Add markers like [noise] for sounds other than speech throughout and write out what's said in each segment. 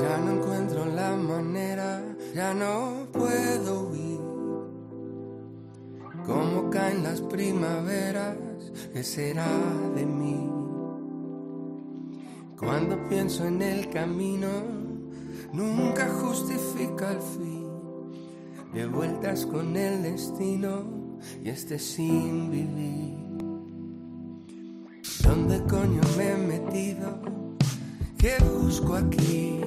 Ya no encuentro la manera, ya no puedo huir. Como caen las primaveras, ¿qué será de mí? Cuando pienso en el camino, nunca justifica el fin. De vueltas con el destino y este sin vivir. ¿Dónde coño me he metido? ¿Qué busco aquí?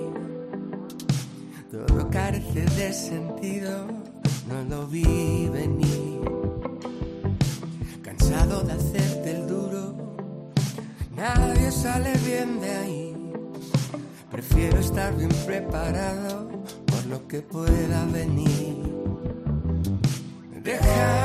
Carece de sentido, no lo vi venir. Cansado de hacerte el duro, nadie sale bien de ahí. Prefiero estar bien preparado por lo que pueda venir. Dejando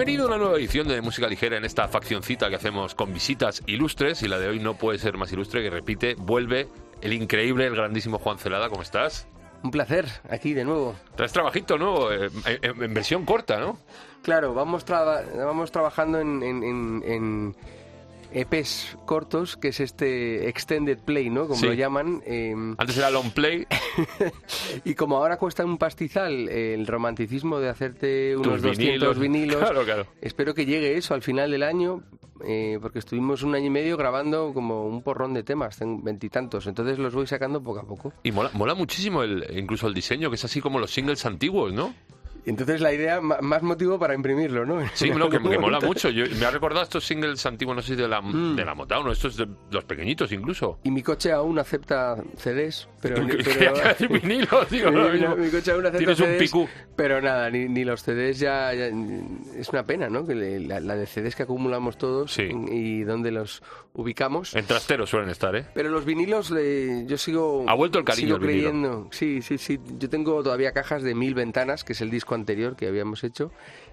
Bienvenido a una nueva edición de Música Ligera en esta faccioncita que hacemos con visitas ilustres y la de hoy no puede ser más ilustre que repite, vuelve el increíble, el grandísimo Juan Celada, ¿cómo estás? Un placer, aquí de nuevo. Traes trabajito nuevo, eh, en, en versión corta, ¿no? Claro, vamos, vamos trabajando en, en- en- en EPs cortos, que es este Extended Play, ¿no? Como Sí. lo llaman. eh, Antes era long play, [laughs] y como ahora cuesta un pastizal el romanticismo de hacerte unos tus 200 vinilos, Claro, claro. espero que llegue eso al final del año, eh, porque estuvimos un año y medio grabando como un porrón de temas, tengo veintitantos, entonces los voy sacando poco a poco. Y mola, mola muchísimo el, incluso el diseño, que es así como los singles antiguos, ¿no? Entonces la idea, más motivo para imprimirlo, ¿no? Sí, [laughs] no, que, que mola mucho. Yo, me ha recordado estos singles antiguos, no sé de la, Mm. de la Motown, estos de los pequeñiñitos incluso. Y mi coche aún acepta CDs, pero... [laughs] Pero- [laughs] digo, mi, coche aún acepta Tienes un CDs, picú. Pero nada, ni, ni los CDs ya, ya- Es una pena, ¿no? Que le- la, la de CDs que acumulamos todos Sí. y dónde los ubicamos. En trasteros suelen estar, ¿eh? Pero los vinilos, eh, yo sigo. Ha vuelto el cariño sigo creyendo. Sí, sí, sí. Yo tengo todavía cajas de Mil Ventanas, que es el disco anterior que habíamos hecho.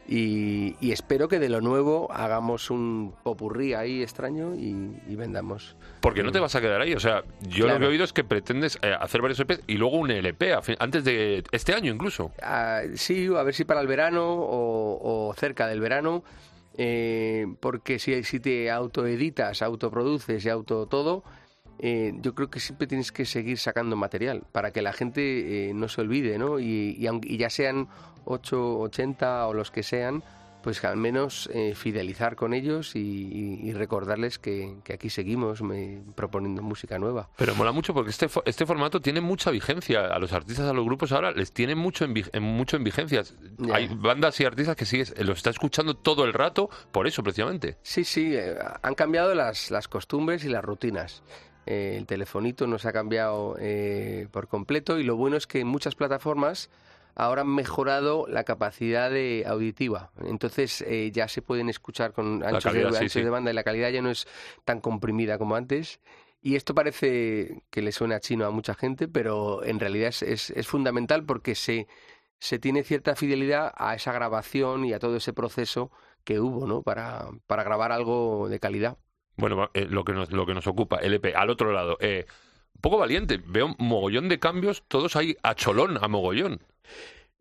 Y, y espero que de lo nuevo hagamos un popurrí ahí extraño y, y vendamos. Porque no te vas a quedar ahí. O sea, yo lo que he oído es que pretendes eh, hacer varios EPs y luego un LP, a fin- antes de este año incluso. Ah, sí, a ver si para el verano o, o cerca del verano. eh, porque si, si te autoeditas, autoproduces y auto todo, eh, yo creo que siempre tienes que seguir sacando material para que la gente eh, no se olvide, ¿no? Y, y aunque- y ya sean 8, 80 o los que sean, pues que al menos eh, fidelizar con ellos y, y- y recordarles que, que aquí seguimos me- proponiendo música nueva. Pero mola mucho porque este, este formato tiene mucha vigencia. A los artistas, a los grupos ahora les tiene mucho en, mucho en vigencias. Ya. Hay bandas y artistas que sigues, los está escuchando todo el rato por eso precisamente. Sí, sí, eh, han cambiado las, las costumbres y las rutinas. Eh, el telefonito nos ha cambiado eh, por completo y lo bueno es que en muchas plataformas ahora han mejorado la capacidad de auditiva. Entonces eh, ya se pueden escuchar con anchos, calidad, de, sí, anchos sí. de banda y la calidad ya no es tan comprimida como antes. Y esto parece que le suena chino a mucha gente, pero en realidad es, es, es fundamental porque se, se tiene cierta fidelidad a esa grabación y a todo ese proceso que hubo, ¿no? Para, para grabar algo de calidad. Bueno, eh, lo, que nos, lo que nos ocupa, LP, al otro lado. Eh, un poco valiente, veo mogollón de cambios, todos ahí a cholón, a mogollón.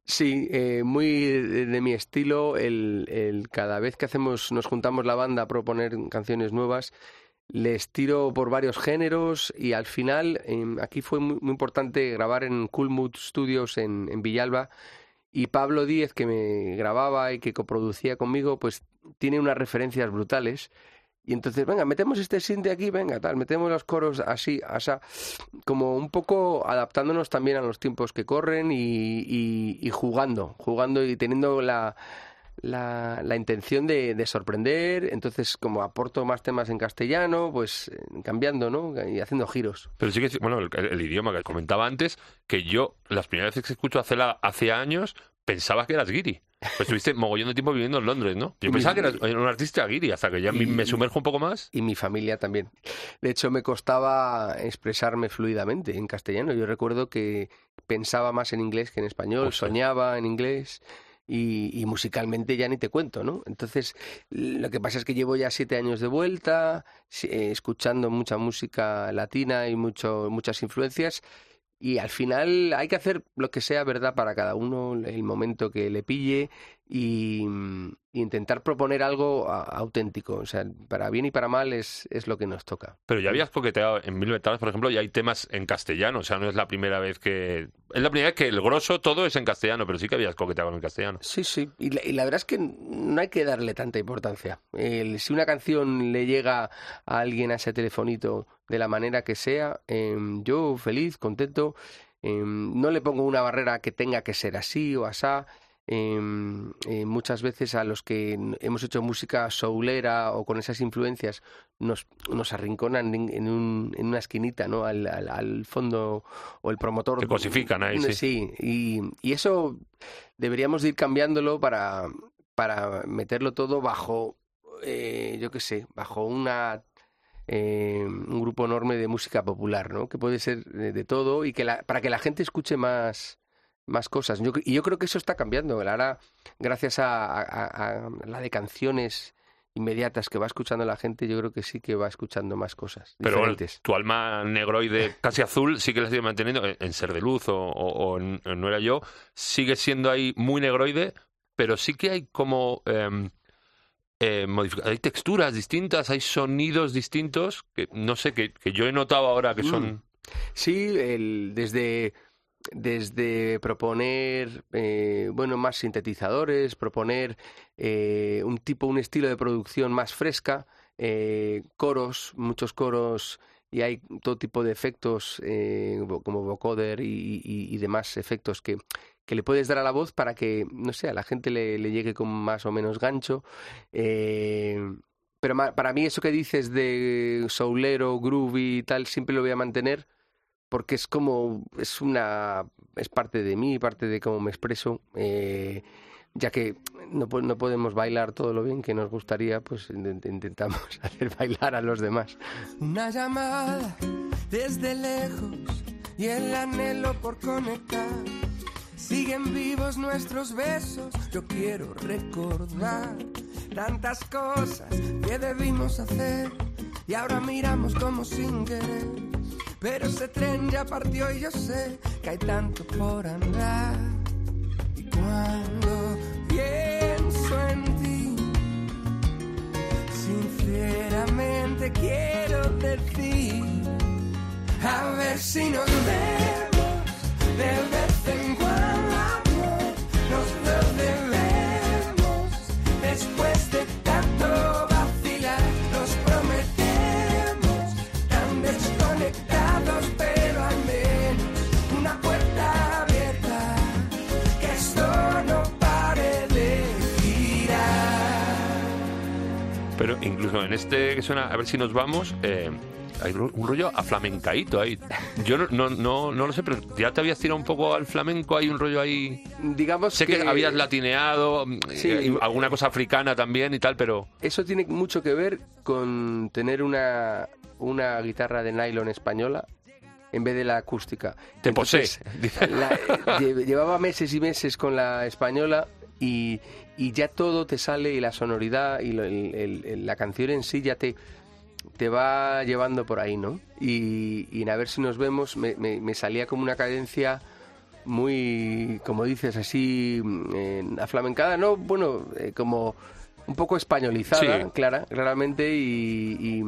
Sí, eh, muy de, mi estilo. El, el- cada vez que hacemos, nos juntamos la banda a proponer canciones nuevas, les tiro por varios géneros y al final em, aquí fue muy, muy importante grabar en Cool Mood Studios en, en Villalba y Pablo Díez que me grababa y que coproducía conmigo pues tiene unas referencias brutales y entonces venga metemos este synth aquí venga tal metemos los coros así asá como un poco adaptándonos también a los tiempos que corren y, jugando jugando y teniendo la la, intención de, de sorprender, entonces como aporto más temas en castellano, pues eh, cambiando, ¿no? Y haciendo giros. Pero sí que, bueno, el, el idioma que comentaba antes, que yo, las primeras veces que escucho hace, la- hace años, pensaba que eras guiri. Pues estuviste mogollón de tiempo viviendo en Londres, ¿no? Yo Y pensaba que mi- eras un artista guiri, hasta que ya me- y- me sumerjo un poco más. Y mi familia también. De hecho, me costaba expresarme fluidamente en castellano. Yo recuerdo que pensaba más en inglés que en español, soñaba en inglés. Y, y musicalmente ya ni te cuento, ¿no? Entonces, lo que pasa es que llevo ya siete años de vuelta, eh, escuchando mucha música latina y mucho, muchas influencias, y al final hay que hacer lo que sea verdad para cada uno, el momento que le pille, y, intentar proponer algo auténtico. O sea, para bien y para mal es, es lo que nos toca. Pero ya habías coqueteado en Mil Ventanas, por ejemplo, y hay temas en castellano. O sea, no es la primera vez que. Es la primera vez que el grosso todo es en castellano, pero sí que habías coqueteado en castellano. Sí, sí. Y la, verdad es que no hay que darle tanta importancia. si una canción le llega a alguien a ese telefonito de la manera que sea, em, yo feliz, contento. Em, no le pongo una barrera que tenga que ser así o asá. Em, eh, muchas veces a los que hemos hecho música soulera o con esas influencias nos, nos arrinconan en, un, en una esquinita, ¿no? Al, al, fondo o el promotor. Te cosifican ahí, sí. Sí, y, y eso deberíamos ir cambiándolo para, para meterlo todo bajo, eh, yo qué sé, bajo una eh, un grupo enorme de música popular, ¿no? Que puede ser de, todo y que la, para que la gente escuche más más cosas. y yo creo que eso está cambiando. Ahora, gracias a, la de canciones inmediatas que va escuchando la gente, yo creo que sí que va escuchando más cosas Pero diferentes. tu alma negroide casi azul sí que la sigue manteniendo en, Ser de Luz o, en, No Era Yo, sigue siendo ahí muy negroide, pero sí que hay como... Eh, eh, hay texturas distintas, hay sonidos distintos que no sé, que, que yo he notado ahora que son... Mm. Sí, el, desde desde proponer eh, bueno más sintetizadores proponer eh, un tipo un estilo de producción más fresca eh, coros muchos coros y hay todo tipo de efectos como vocoder y, demás efectos que, que le puedes dar a la voz para que no sé a la gente le, le llegue con más o menos gancho. Pero para mí eso que dices de soulero groovy y tal siempre lo voy a mantener porque es como, es una, es parte de mí, parte de cómo me expreso, eh, ya que no, podemos bailar todo lo bien que nos gustaría, pues [laughs] intentamos hacer bailar a los demás. Una llamada desde lejos y el anhelo por conectar. Siguen vivos nuestros besos, yo quiero recordar tantas cosas que debimos hacer y ahora miramos como sin querer pero ese tren ya partió y yo sé que hay tanto por andar. Y cuando pienso en ti, sinceramente quiero decir, a ver si nos vemos de vez Pero incluso en este que suena, a ver si nos vamos, eh, hay un rollo a flamencaíto ahí. Yo no, no, no, no, lo sé, pero ya te habías tirado un poco al flamenco, hay un rollo ahí. Digamos sé que, habías latineado, sí, alguna cosa africana también y tal, pero. Eso tiene mucho que ver con tener una, una guitarra de nylon española en vez de la acústica. Te posee. llevaba meses y meses con la española y, y ya todo te sale y la sonoridad y la canción en sí ya te, te va llevando por ahí, ¿no? Y, y a ver si nos vemos, me, me, salía como una cadencia muy, como dices, así, mm, aflamencada, ¿no? Bueno, eh, como un poco españolizada, clara, claramente, y,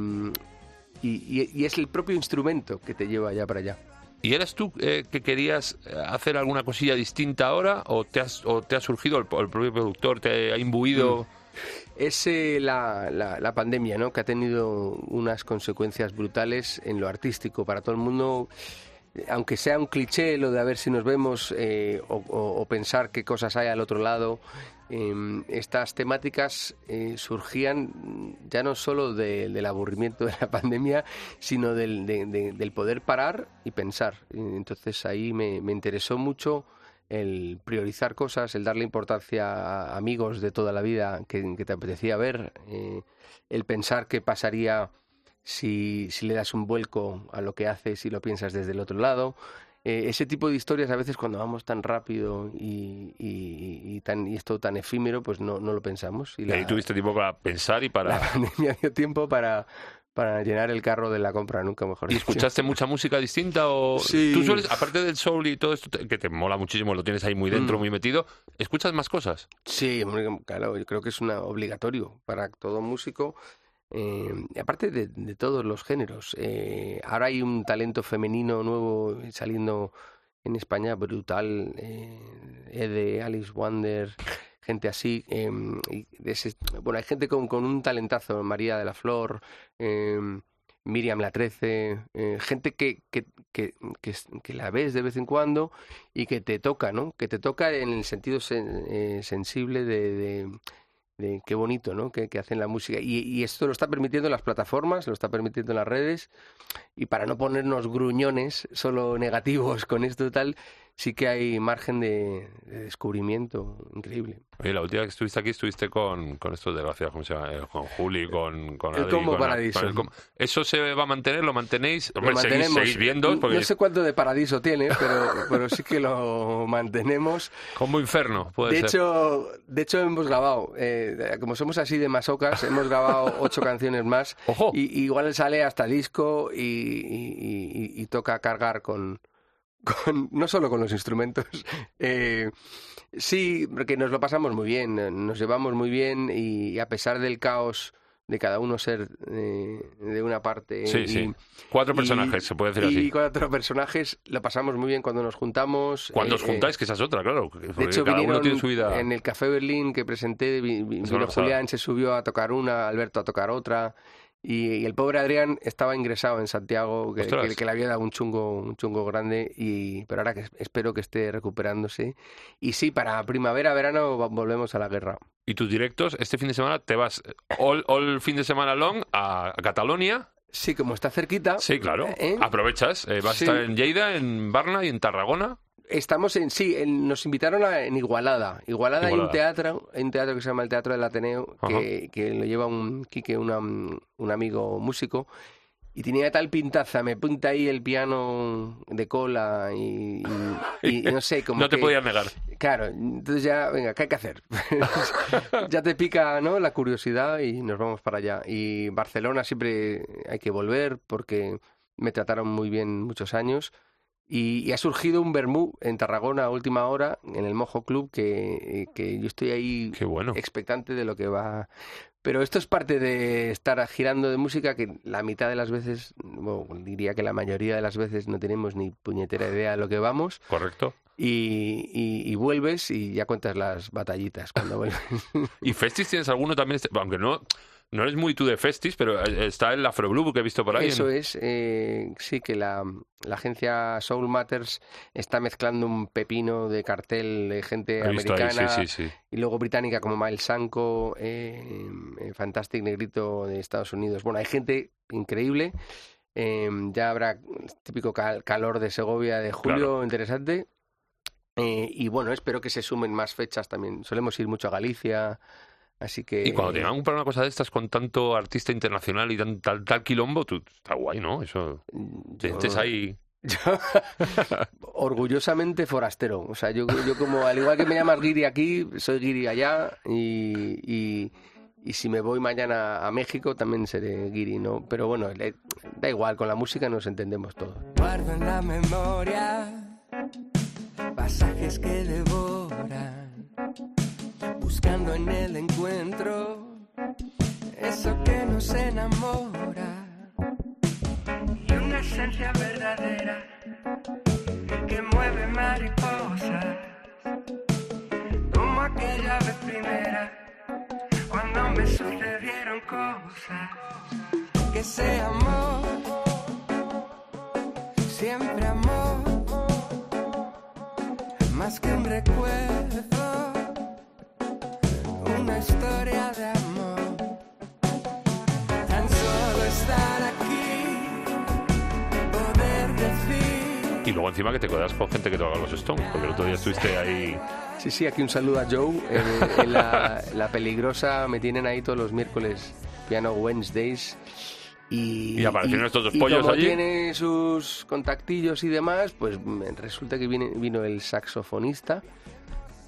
y, y es el propio instrumento que te lleva allá para allá. ¿Y eres tú eh, que querías eh, hacer alguna cosilla distinta ahora o te, has, o te ha surgido el, propio productor, te ha imbuido? Mm. Es eh, la, la, pandemia, ¿no? Que ha tenido unas consecuencias brutales en lo artístico para todo el mundo. Aunque sea un cliché lo de a ver si nos vemos o, pensar qué cosas hay al otro lado, Em, estas temáticas eh, surgían ya no solo del aburrimiento de la [laughs] pandemia, sino del, del poder parar y pensar. Entonces ahí me, interesó mucho el priorizar cosas, el darle importancia a amigos de toda la vida que, te apetecía ver, eh, el pensar qué pasaría si, si le das un vuelco a lo que haces y lo piensas desde el otro lado, eh, ese tipo de historias a veces cuando vamos tan rápido y, y, tan, y esto tan efímero, pues no, no lo pensamos. Y, ahí tuviste tiempo para pensar y para... [laughs] La pandemia dio tiempo para, para llenar el carro de la compra, nunca mejor ¿Y escuchaste mucha música distinta o Sí. tú sueles, aparte del soul y todo esto que te mola muchísimo, lo tienes ahí muy dentro, Mm. muy metido, escuchas más cosas? Sí, claro, yo creo que es una obligatorio para todo músico. Eh, y aparte de, de todos los géneros. Eh, ahora hay un talento femenino nuevo saliendo en España brutal. Eh, Ede, Alice Wonder, gente así. eh, y bueno, hay gente con, un talentazo, María de la Flor, eh, Miriam La Trece, eh, gente que, que, que, la ves de vez en cuando y que te toca, ¿no? Que te toca en el sentido sen- eh, sensible de, de qué bonito, ¿no? Que, que hacen la música. Y, y esto lo está permitiendo las plataformas, lo está permitiendo las redes. Y para no ponernos gruñones, solo negativos con esto y tal, sí que hay margen de, de descubrimiento increíble. Oye, la última vez que estuviste aquí estuviste con, con estos desgraciados, ¿cómo se llama? Eh, Con Juli, con, con El Adri, Combo con- Paradiso. con el com- ¿Eso se va a mantener? ¿Lo mantenéis? Lo Hombre, seguís, mantenemos. seguís viendo, porque No sé cuánto de paradiso tiene, pero, pero sí que lo mantenemos. Combo Inferno, puede De ser. hecho, de hecho hemos grabado, eh, como somos así de masocas, hemos grabado [laughs] ocho canciones más. ¡Ojo! Y, y igual sale hasta disco y, y- y- y toca cargar con, con- no solo con los instrumentos. [laughs] eh, sí, porque nos lo pasamos muy bien, eh, nos llevamos muy bien y, a pesar del caos de cada uno ser eh, de una parte Sí, y, sí. Cuatro y- personajes, se puede decir y así. cuatro personajes, lo pasamos muy bien cuando nos juntamos. Cuando eh, os juntáis, que esa es otra, claro. de hecho, cada uno tiene su vida. en el Café Berlín que presenté, vino. Julián, se subió a tocar una, Alberto a tocar otra, y, y el pobre Adrián estaba ingresado en Santiago, que, que- que le había dado un chungo, un chungo grande, y pero ahora que es- espero que esté recuperándose. Y sí, para primavera, verano volvemos a la guerra. Y tus directos, este fin de semana te vas all, all fin de semana long a, a Cataluña. Sí, como está cerquita. Sí, claro. ¿eh? Aprovechas. eh, vas Sí. a estar en Lleida, en Barna y en Tarragona. Estamos en, sí, en- nos invitaron a- en Igualada. Igualada, hay un teatro, hay un teatro que se llama el Teatro del Ateneo, que, que lo lleva un Quique, una- un amigo músico, y tenía tal pintaza, me pinta ahí el piano de cola y, y- y no sé, [laughs] como no te que- podías negar. Claro, entonces ya, venga, ¿qué hay que hacer? [laughs] ya te pica, ¿no? La curiosidad y nos vamos para allá. Y Barcelona siempre hay que volver porque me trataron muy bien muchos años. Y, y ha surgido un Bermú en Tarragona a última hora, en el Mojo Club, que, que yo estoy ahí bueno. expectante de lo que va. Pero esto es parte de estar girando de música que la mitad de las veces, bueno, diría que la mayoría de las veces no tenemos ni puñetera idea de lo que vamos Correcto. y, y- y vuelves y ya cuentas las batallitas cuando vuelves. [laughs] ¿Y Festis tienes alguno también? este- Aunque no, no eres muy tú de Festis, pero eh, está el Afro Blue que he visto por ahí. Eso es, eh, sí que la, la agencia Soul Matters está mezclando un pepino de cartel de gente He americana sí, sí, sí. y luego británica como Miles Sanko, eh, eh, Fantastic Negrito de Estados Unidos. Bueno, hay gente increíble. eh, ya habrá típico cal- calor de Segovia de julio, Claro. interesante. Eh, y bueno, espero que se sumen más fechas también. Solemos ir mucho a Galicia, así que... Y cuando te van para una cosa de estas con tanto artista internacional y tan, tal, tal quilombo, tú, está guay, ¿no? Eso. Te yo- estés ahí. Yo, [laughs] orgullosamente forastero. O sea, yo, yo como, al igual que me llamas Guiri aquí, soy Guiri allá y, y, y si me voy mañana a México también seré Guiri, ¿no? Pero bueno, le- da igual, con la música nos entendemos todos. Guardo en la memoria pasajes que devoran, buscando en el encuentro eso que nos enamora. Y una esencia verdadera que mueve mariposas, como aquella vez primera, cuando me sucedieron cosas. Que sea amor, siempre amor, más que un recuerdo, historia de amor. Tan solo estar aquí, poder decir. Y luego encima que te quedas con gente que toca los Stones, porque el otro día estuviste ahí. Sí, sí, aquí un saludo a Joe. En, en la, la peligrosa me tienen ahí todos los miércoles, Piano Wednesdays. Y, Y aparecieron estos dos y pollos como allí. tiene sus contactillos y demás, pues resulta que viene, vino el saxofonista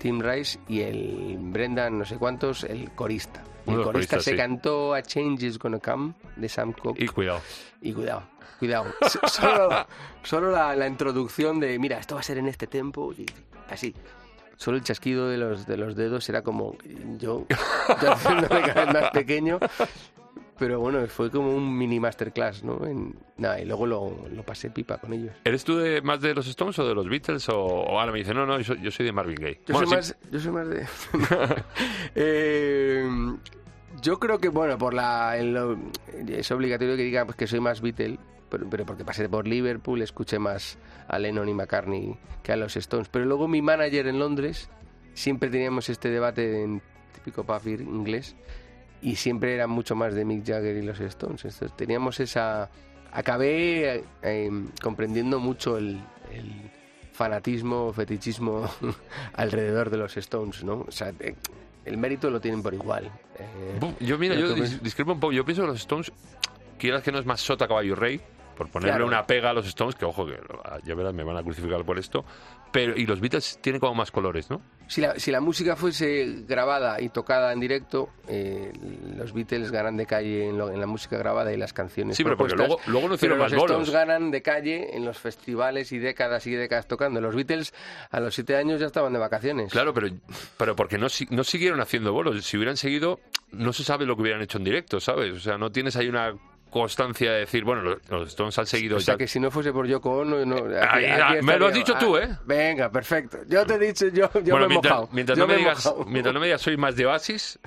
Tim Rice y el Brendan, no sé cuántos, el corista. El corista coristas, se sí. cantó A Change is Gonna Come de Sam Cooke. Y cuidado. Y cuidado, cuidado. [laughs] Solo, solo la, la introducción de, mira, esto va a ser en este tempo, y así. Solo el chasquido de los, de los dedos era como yo, [laughs] yo haciéndome cada vez más pequeño. Pero bueno, fue como un mini masterclass, ¿no? En, nada, y luego lo, lo pasé pipa con ellos. ¿Eres tú de, más de los Stones o de los Beatles? O, o ahora me dice, no, no, yo soy, yo soy de Marvin Gaye. Yo, Bueno, soy, sí, más, yo soy más de... [laughs] [laughs] Eh, yo creo que, bueno, por la... lo- es obligatorio que diga pues, que soy más Beatle, pero, pero porque pasé por Liverpool, escuché más a Lennon y McCartney que a los Stones. Pero luego mi manager en Londres, siempre teníamos este debate en típico pub inglés, y siempre era mucho más de Mick Jagger y los Stones. Entonces teníamos esa... Acabé eh, comprendiendo mucho el, el fanatismo, fetichismo [laughs] alrededor de los Stones, ¿no? O sea, eh, el mérito lo tienen por igual. Eh, Yo, mira, Yo dis- discrepo un poco. Yo pienso que los Stones, quieras que no es más sota caballo rey, por ponerle Claro. una pega a los Stones, que ojo, que ya verás, me van a crucificar por esto. Pero, y los Beatles tienen como más colores, ¿no? si, la, si la música fuese grabada y tocada en directo, eh, los Beatles ganan de calle en, lo- en la música grabada y las canciones Sí, pero porque luego, luego no hicieron los más bolos. Stones ganan de calle en los festivales y décadas y décadas tocando. Los Beatles a los siete años ya estaban de vacaciones. Claro, pero, pero porque no, no siguieron haciendo bolos. Si hubieran seguido, no se sabe lo que hubieran hecho en directo, ¿sabes? O sea, no tienes ahí una constancia de decir, bueno, los, los Stones han seguido O sea ya- que si no fuese por Yoko Ono... No, aquí- Ahí, aquí ah, me lo has dicho tú, ah, ¿eh? Venga, perfecto. Yo te he dicho, yo, yo bueno, me he mientras, mojado. mientras Yo no me digas, mojado. mientras no me digas soy más de Oasis,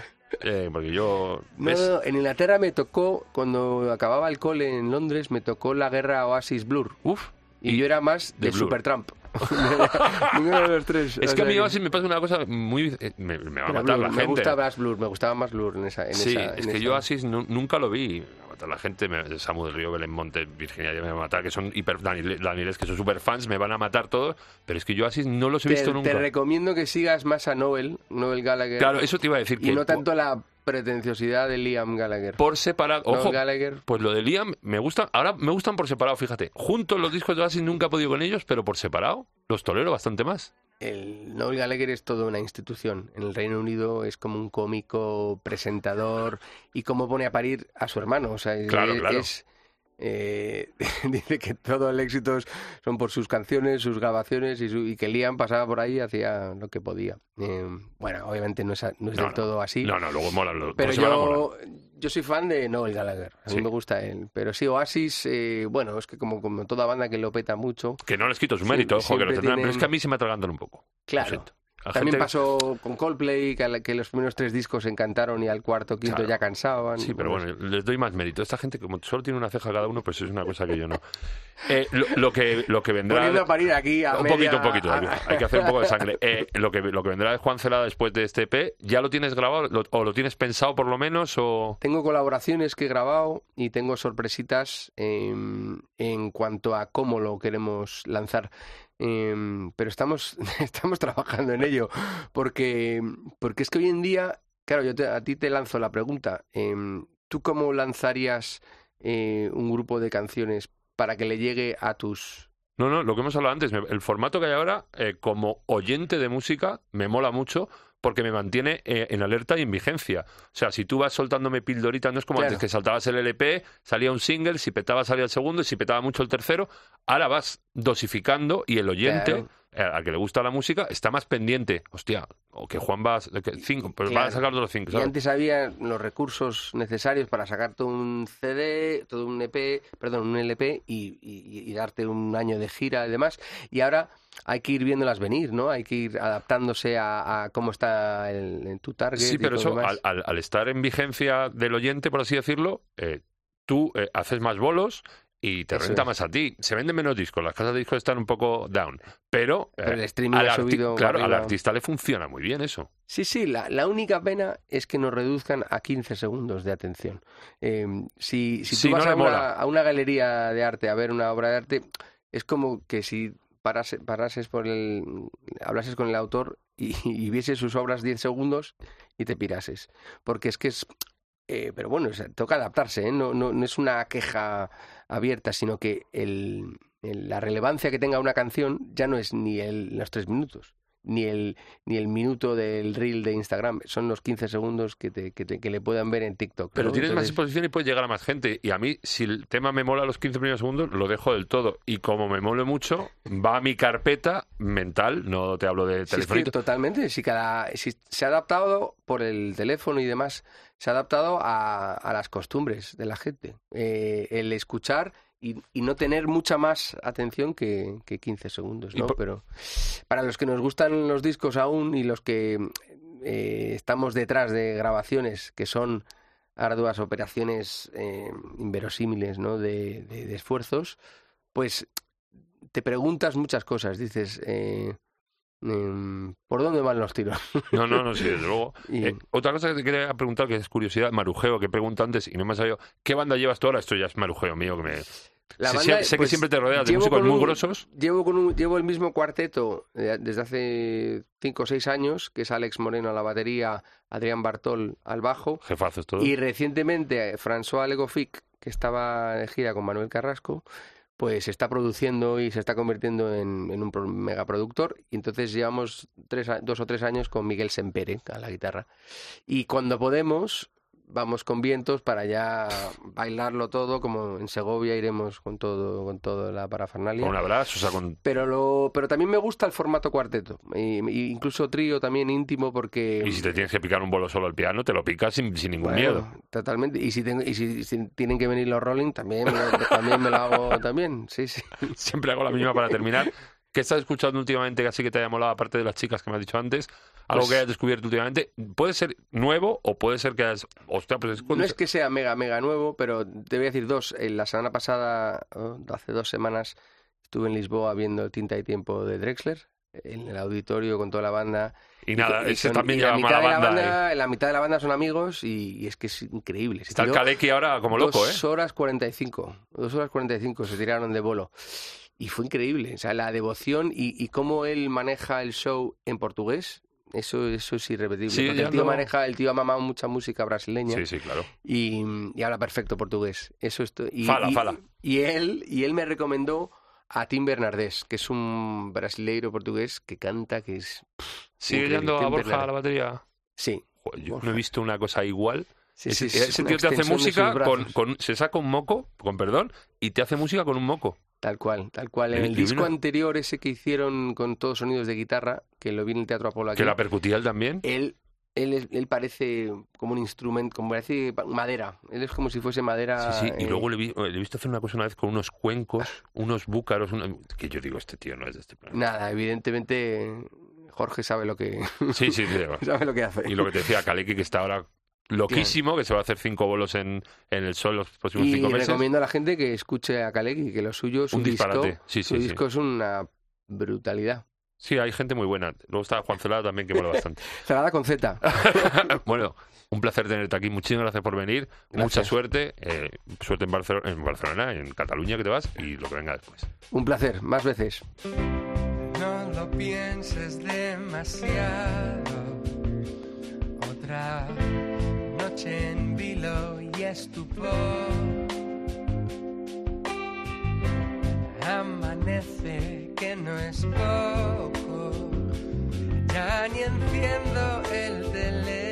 eh, porque yo... No, ¿ves? no, no, en Inglaterra me tocó, cuando acababa el cole en Londres, me tocó la guerra Oasis Blur. Uf. Y, yo era más de de. Supertramp. [laughs] Ninguno de los tres. Es que a mí me pasa una cosa muy... eh, Me, me va a matar la me gente. gusta más Blur, me gustaba más Blur en esa. En Sí, esa- es en que esa- yo nu- nunca lo vi. Me va a matar la gente, me, Samu del Río, Belén Monte, Virginia ya me va a matar, que son hiper Daniel- Danieles, que son super fans, me van a matar todos, pero es que yo Oasis no los he Te, visto nunca. te recomiendo que sigas más a Noel, Noel Gallagher. Claro, eso te iba a decir y que no tanto la pretenciosidad de Liam Gallagher. por separado, ojo, Gallagher. pues lo de Liam me gusta, ahora me gustan por separado, fíjate. Juntos los discos de Oasis nunca he podido con ellos, pero por separado los tolero bastante más. El Noel Gallagher es toda una institución. En el Reino Unido es como un cómico, presentador y cómo pone a parir a su hermano. O sea, es- Claro, claro. es- eh, [laughs] dice que todo el éxito son por sus canciones, sus grabaciones y, su- y que Liam pasaba por ahí y hacía lo que podía. Eh, bueno, obviamente no es, no es No, del no. todo así. No, no, luego mola. Pero yo, yo soy fan de Noel Gallagher. A mí Sí. me gusta él. Pero sí, Oasis, eh, bueno, es que como, como toda banda que lo peta mucho. Que no les quito su mérito, ojo, que lo tendrán, pero es que a mí se me atragantan un poco. Claro. También gente- pasó con Coldplay, que, que los primeros tres discos encantaron y al cuarto, quinto Claro. ya cansaban. Sí, pero bueno, les doy más mérito. Esta gente, como solo tiene una ceja cada uno, pues es una cosa que yo no. Eh, lo, lo que, lo que vendrá. Poniendo a parir aquí a un media- poquito, un poquito. Hay que- hacer un poco de sangre. Eh, lo, que, lo que vendrá de Juan Celada después de este EP, ¿ya lo tienes grabado? Lo- ¿O lo tienes pensado por lo menos? o Tengo colaboraciones que he grabado y tengo sorpresitas em, en cuanto a cómo lo queremos lanzar. Em, pero estamos, [laughs] estamos trabajando en ello, porque, porque es que hoy en día, claro, yo te- a ti te lanzo la pregunta, em, ¿tú cómo lanzarías eh, un grupo de canciones para que le llegue a tus... No, no, lo que hemos hablado antes, el formato que hay ahora, eh, como oyente de música, me mola mucho porque me mantiene eh, en alerta y en vigencia. O sea, si tú vas soltándome pildoritas, no es como Claro. antes que saltabas el LP, salía un single, si petaba salía el segundo, y si petaba mucho el tercero, ahora vas dosificando y el oyente, Claro. Eh, al que le gusta la música, está más pendiente. Hostia, o que Juan va a, cinco, pues va a Claro. sacar los cinco, Y antes había los recursos necesarios para sacar todo un CD, todo un EP, perdón, un LP y, y- y darte un año de gira y demás. Y ahora hay que ir viéndolas venir, ¿no? Hay que ir adaptándose a, a cómo está el, en tu target. Sí, y pero todo eso, al, al- al estar en vigencia del oyente, por así decirlo, eh, tú eh, haces más bolos y te Eso renta es. más a ti. Se venden menos discos, las casas de discos están un poco down, pero, eh, Pero el streaming al, ha subido claro, al artista le funciona muy bien eso. Sí, sí, la, la única pena es que nos reduzcan a 15 segundos de atención. Eh, si, si tú vas no a, una, a una galería de arte a ver una obra de arte, es como que si parase- parases por el. hablases con el autor y, [laughs] y vieses sus obras 10 segundos y te pirases. Porque es que es. Eh, pero bueno, es- toca adaptarse, ¿eh? no, no, no es una queja abierta, sino que el, el- la relevancia que tenga una canción ya no es ni el, los tres minutos. ni el, ni el minuto del reel de Instagram, son los 15 segundos que, te, que, te- que le puedan ver en TikTok. Pero ¿no? tienes más exposición y puedes llegar a más gente. Y a mí, si el tema me mola los 15 primeros segundos, lo dejo del todo. Y como me mole mucho, va a mi carpeta mental, no te hablo de Sí, es que telefonito. totalmente, si, cada, si se ha adaptado por el teléfono y demás, se ha adaptado a, a las costumbres de la gente. Eh, el escuchar y, y no tener mucha más atención que, que 15 segundos, ¿no? por- Pero para los que nos gustan los discos aún y los que eh, estamos detrás de grabaciones que son arduas operaciones eh, inverosímiles, ¿no? De, de- de esfuerzos, pues te preguntas muchas cosas. Dices, eh, ¿por dónde van los tiros? No, no, no, sí, desde luego. [laughs] Y- Eh, otra cosa que te quería preguntar, que es curiosidad, marujeo, que pregunto antes y no me ha salido. ¿Qué banda llevas tú ahora? Esto ya es marujeo mío, que me... La sé, banda, sé- sé que pues, siempre te rodeas de músicos muy un- grosos. Llevo, con un- llevo el mismo cuarteto eh, desde hace cinco o seis años, que es Alex Moreno a la batería, Adrián Bartol al bajo, Jefazos todos. y recientemente François Legofic, que estaba de gira con Manuel Carrasco, pues se está produciendo y se está convirtiendo en, un pro- megaproductor. Y entonces llevamos tres, dos o tres años con Miguel Sempere a la guitarra. Y cuando podemos, vamos con vientos para ya bailarlo todo, como en Segovia iremos con todo, con toda la parafernalia. Con un abrazo, o sea, con... Pero lo, pero también me gusta el formato cuarteto, y incluso trío también íntimo porque Y si te tienes que picar un bolo solo al piano, te lo picas sin, sin ningún bueno, miedo. Totalmente. Y si, tengo- y si, si tienen que venir los Rolling, también, me lo- también me lo hago también. Sí, sí. [laughs] Siempre hago la misma para terminar. [laughs] ¿Qué estás escuchando últimamente que así que te haya molado, aparte de las chicas que me has dicho antes? Algo Pues- que hayas descubierto últimamente. Puede ser nuevo o puede ser que hayas... Hostia, pues es No es que sea mega, mega nuevo, pero te voy a decir dos. En la semana pasada, oh, hace dos semanas, estuve en Lisboa viendo Tinta y Tiempo de Drexler, en el auditorio con toda la banda. Y nada, y ese son- también y la lleva mitad mala de la banda. banda, eh. La mitad de la banda son amigos y, y es que es increíble. Se Está el Kaleki ahora como loco, ¿eh? Dos horas 45. Dos horas 45 se tiraron de bolo. Y fue increíble. O sea, la devoción y, y cómo él maneja el show en portugués. Eso, eso es irrepetible. Sí, porque ya el tío no- maneja, el tío ha mamado mucha música brasileña Sí, sí, claro. y, y habla perfecto portugués. Eso esto, y, Fala, y- fala. Y él, y él me recomendó a Tim Bernardés, que es un brasileiro portugués que canta, que es... ¿Sigue yendo a Borja a la batería? Sí. Joder, yo Borja. no he visto una cosa igual. sí, ese sí, es ese una tío te hace música con, con... Se saca un moco, con perdón, y te hace música con un moco. Tal cual, tal cual. En el disco anterior, ese que hicieron con todos sonidos de guitarra, que lo vi en el Teatro Apolo aquí, Que la percutía él también. él, él, es- él parece como un instrumento, como parece madera. Él es como si fuese madera. Sí, sí, y eh, luego le, vi- le he visto hacer una cosa una vez con unos cuencos, [laughs] unos búcaros, una- que yo digo, este tío no es de este planeta. Nada, evidentemente Jorge sabe lo que, Sí, sí, sí. [laughs] sabe lo que hace. Y lo que te decía, Kaleki, que está ahora loquísimo, que se va a hacer cinco bolos en, en el sol los próximos Y cinco meses. recomiendo a la gente que escuche a Kaleki, que lo suyo, su Un disco, disparate. Sí, su sí, sí. disco es una brutalidad. Sí, hay gente muy buena. Luego está Juan Celada también, que mola [laughs] bastante. Cerrada con Z. [laughs] bueno, un placer tenerte aquí. Muchísimas gracias por venir. Mucha suerte. eh, suerte en Barcelona, en Barcelona, en Cataluña, que te vas, y lo que venga después. Un placer, más veces. No lo pienses demasiado. Otra noche en vilo y estupor. Amanece que no es poco. Ya ni enciendo el televisor.